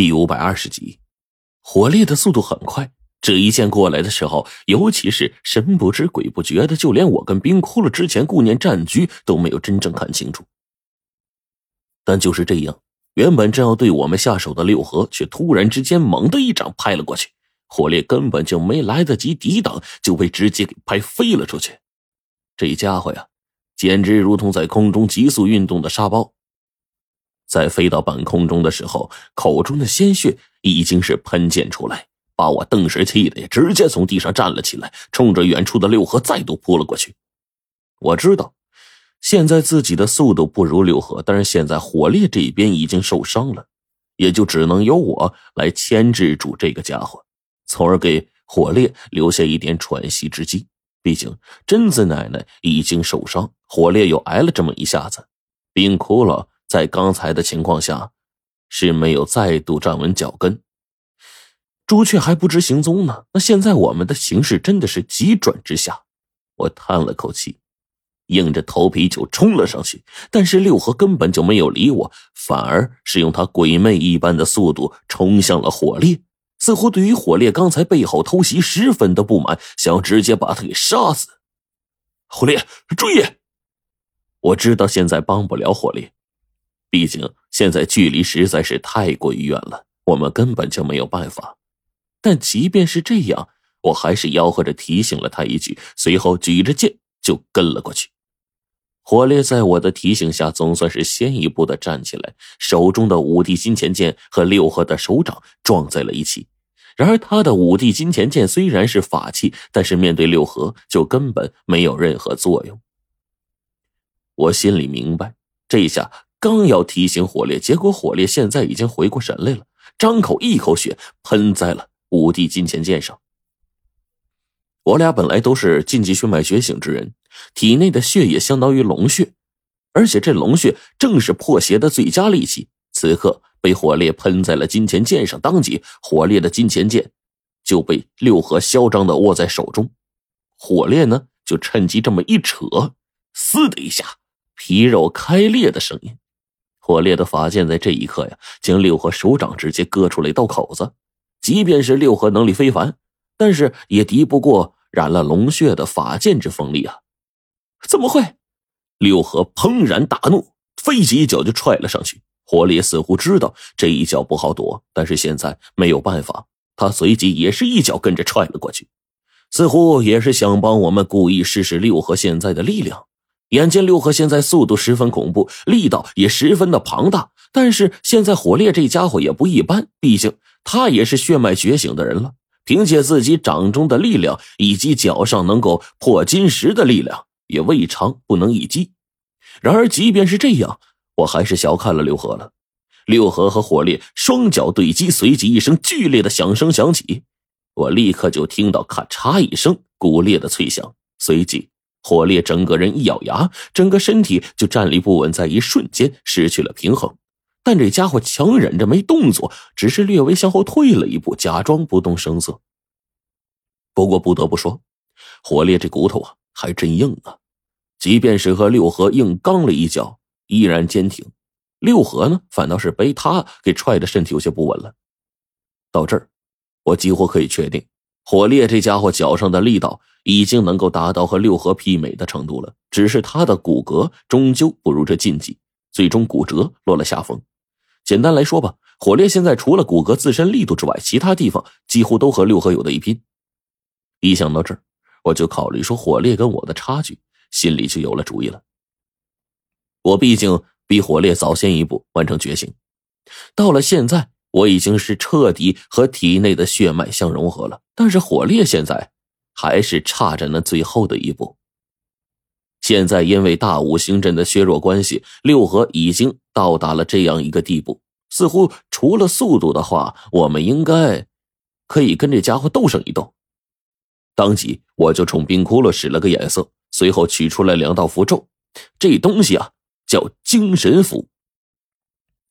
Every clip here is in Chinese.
第五百二十集，火烈的速度很快。这一剑过来的时候，尤其是神不知鬼不觉的，就连我跟冰窟窿之前顾念战局都没有真正看清楚。但就是这样，原本正要对我们下手的六合，却突然之间猛地一掌拍了过去。火烈根本就没来得及抵挡，就被直接给拍飞了出去。这家伙呀，简直如同在空中急速运动的沙包。在飞到半空中的时候，口中的鲜血已经是喷溅出来，把我顿时气的也直接从地上站了起来，冲着远处的六合再度扑了过去。我知道，现在自己的速度不如六合，但是现在火烈这边已经受伤了，也就只能由我来牵制住这个家伙，从而给火烈留下一点喘息之机。毕竟贞子奶奶已经受伤，火烈又挨了这么一下子，冰窟窿。在刚才的情况下，是没有再度站稳脚跟，朱雀还不知行踪呢。那现在我们的形势真的是急转直下。我叹了口气，硬着头皮就冲了上去。但是六合根本就没有理我，反而是用他鬼魅一般的速度冲向了火烈，似乎对于火烈刚才背后偷袭十分的不满，想要直接把他给杀死。火烈，注意！我知道现在帮不了火烈。毕竟现在距离实在是太过于远了，我们根本就没有办法。但即便是这样，我还是吆喝着提醒了他一句，随后举着剑就跟了过去。火烈在我的提醒下，总算是先一步的站起来，手中的五帝金钱剑和六合的手掌撞在了一起。然而他的五帝金钱剑虽然是法器，但是面对六合就根本没有任何作用。我心里明白，这下。刚要提醒火烈，结果火烈现在已经回过神来了，张口一口血喷在了五帝金钱剑上。我俩本来都是禁忌血脉觉醒之人，体内的血液相当于龙血，而且这龙血正是破邪的最佳利器。此刻被火烈喷在了金钱剑上，当即火烈的金钱剑就被六合嚣张的握在手中。火烈呢，就趁机这么一扯，嘶的一下，皮肉开裂的声音。火烈的法剑在这一刻呀，将六合手掌直接割出了一道口子。即便是六合能力非凡，但是也敌不过染了龙血的法剑之锋利啊！怎么会？六合怦然大怒，飞起一脚就踹了上去。火烈似乎知道这一脚不好躲，但是现在没有办法，他随即也是一脚跟着踹了过去，似乎也是想帮我们故意试试六合现在的力量。眼见六合现在速度十分恐怖，力道也十分的庞大，但是现在火烈这家伙也不一般，毕竟他也是血脉觉醒的人了。凭借自己掌中的力量以及脚上能够破金石的力量，也未尝不能一击。然而，即便是这样，我还是小看了六合了。六合和火烈双脚对击，随即一声剧烈的响声响起，我立刻就听到咔嚓一声骨裂的脆响，随即。火烈整个人一咬牙，整个身体就站立不稳，在一瞬间失去了平衡。但这家伙强忍着没动作，只是略微向后退了一步，假装不动声色。不过不得不说，火烈这骨头啊还真硬啊！即便是和六合硬刚了一脚，依然坚挺。六合呢，反倒是被他给踹的身体有些不稳了。到这儿，我几乎可以确定，火烈这家伙脚上的力道。已经能够达到和六合媲美的程度了，只是他的骨骼终究不如这禁忌，最终骨折落了下风。简单来说吧，火烈现在除了骨骼自身力度之外，其他地方几乎都和六合有的一拼。一想到这儿，我就考虑说火烈跟我的差距，心里就有了主意了。我毕竟比火烈早先一步完成觉醒，到了现在，我已经是彻底和体内的血脉相融合了。但是火烈现在。还是差着那最后的一步。现在因为大五行阵的削弱关系，六合已经到达了这样一个地步，似乎除了速度的话，我们应该可以跟这家伙斗上一斗。当即我就冲冰窟窿使了个眼色，随后取出来两道符咒。这东西啊叫精神符。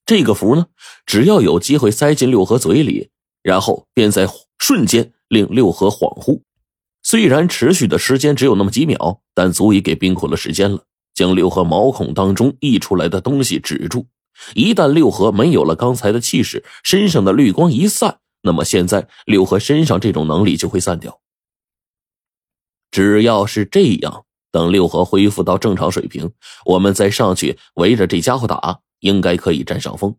这个符呢，只要有机会塞进六合嘴里，然后便在瞬间令六合恍惚。虽然持续的时间只有那么几秒，但足以给冰窟窿时间了，将六合毛孔当中溢出来的东西止住。一旦六合没有了刚才的气势，身上的绿光一散，那么现在六合身上这种能力就会散掉。只要是这样，等六合恢复到正常水平，我们再上去围着这家伙打，应该可以占上风。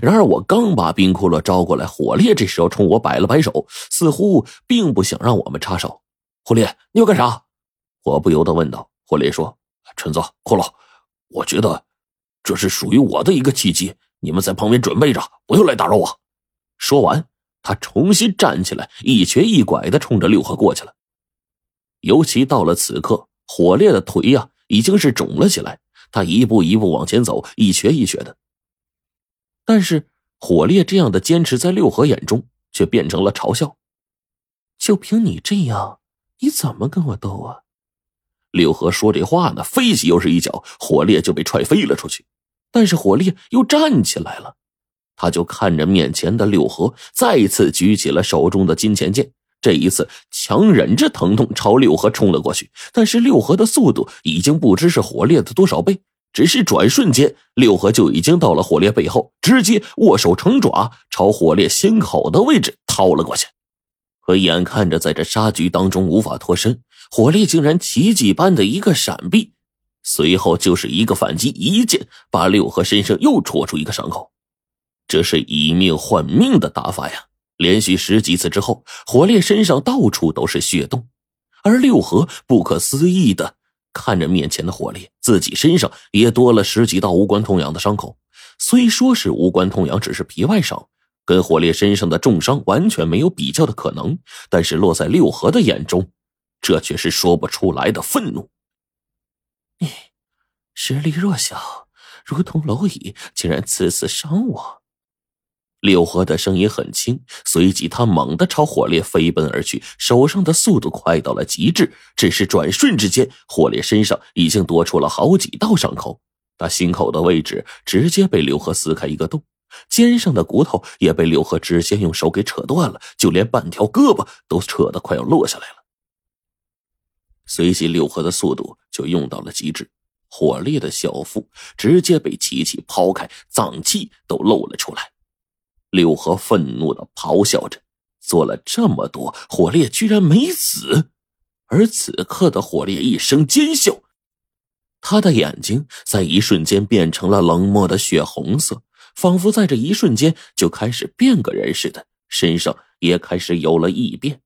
然而，我刚把冰骷髅招过来，火烈这时候冲我摆了摆手，似乎并不想让我们插手。火烈，你要干啥？我不由得问道。火烈说：“陈子，骷髅，我觉得这是属于我的一个契机，你们在旁边准备着，不要来打扰我。”说完，他重新站起来，一瘸一拐的冲着六合过去了。尤其到了此刻，火烈的腿呀已经是肿了起来，他一步一步往前走，一瘸一瘸的。但是火烈这样的坚持，在六合眼中却变成了嘲笑。就凭你这样，你怎么跟我斗啊？六合说这话呢，飞起又是一脚，火烈就被踹飞了出去。但是火烈又站起来了，他就看着面前的六合，再次举起了手中的金钱剑。这一次，强忍着疼痛朝六合冲了过去。但是六合的速度已经不知是火烈的多少倍。只是转瞬间，六合就已经到了火烈背后，直接握手成爪，朝火烈心口的位置掏了过去。可眼看着在这杀局当中无法脱身，火烈竟然奇迹般的一个闪避，随后就是一个反击，一剑把六合身上又戳出一个伤口。这是以命换命的打法呀！连续十几次之后，火烈身上到处都是血洞，而六合不可思议的。看着面前的火烈，自己身上也多了十几道无关痛痒的伤口。虽说是无关痛痒，只是皮外伤，跟火烈身上的重伤完全没有比较的可能。但是落在六合的眼中，这却是说不出来的愤怒。你实力弱小，如同蝼蚁，竟然次次伤我。六合的声音很轻，随即他猛地朝火烈飞奔而去，手上的速度快到了极致。只是转瞬之间，火烈身上已经多出了好几道伤口，他心口的位置直接被六合撕开一个洞，肩上的骨头也被六合直接用手给扯断了，就连半条胳膊都扯得快要落下来了。随即，六合的速度就用到了极致，火烈的小腹直接被齐齐抛开，脏器都露了出来。柳河愤怒的咆哮着，做了这么多，火烈居然没死。而此刻的火烈一声尖笑，他的眼睛在一瞬间变成了冷漠的血红色，仿佛在这一瞬间就开始变个人似的，身上也开始有了异变。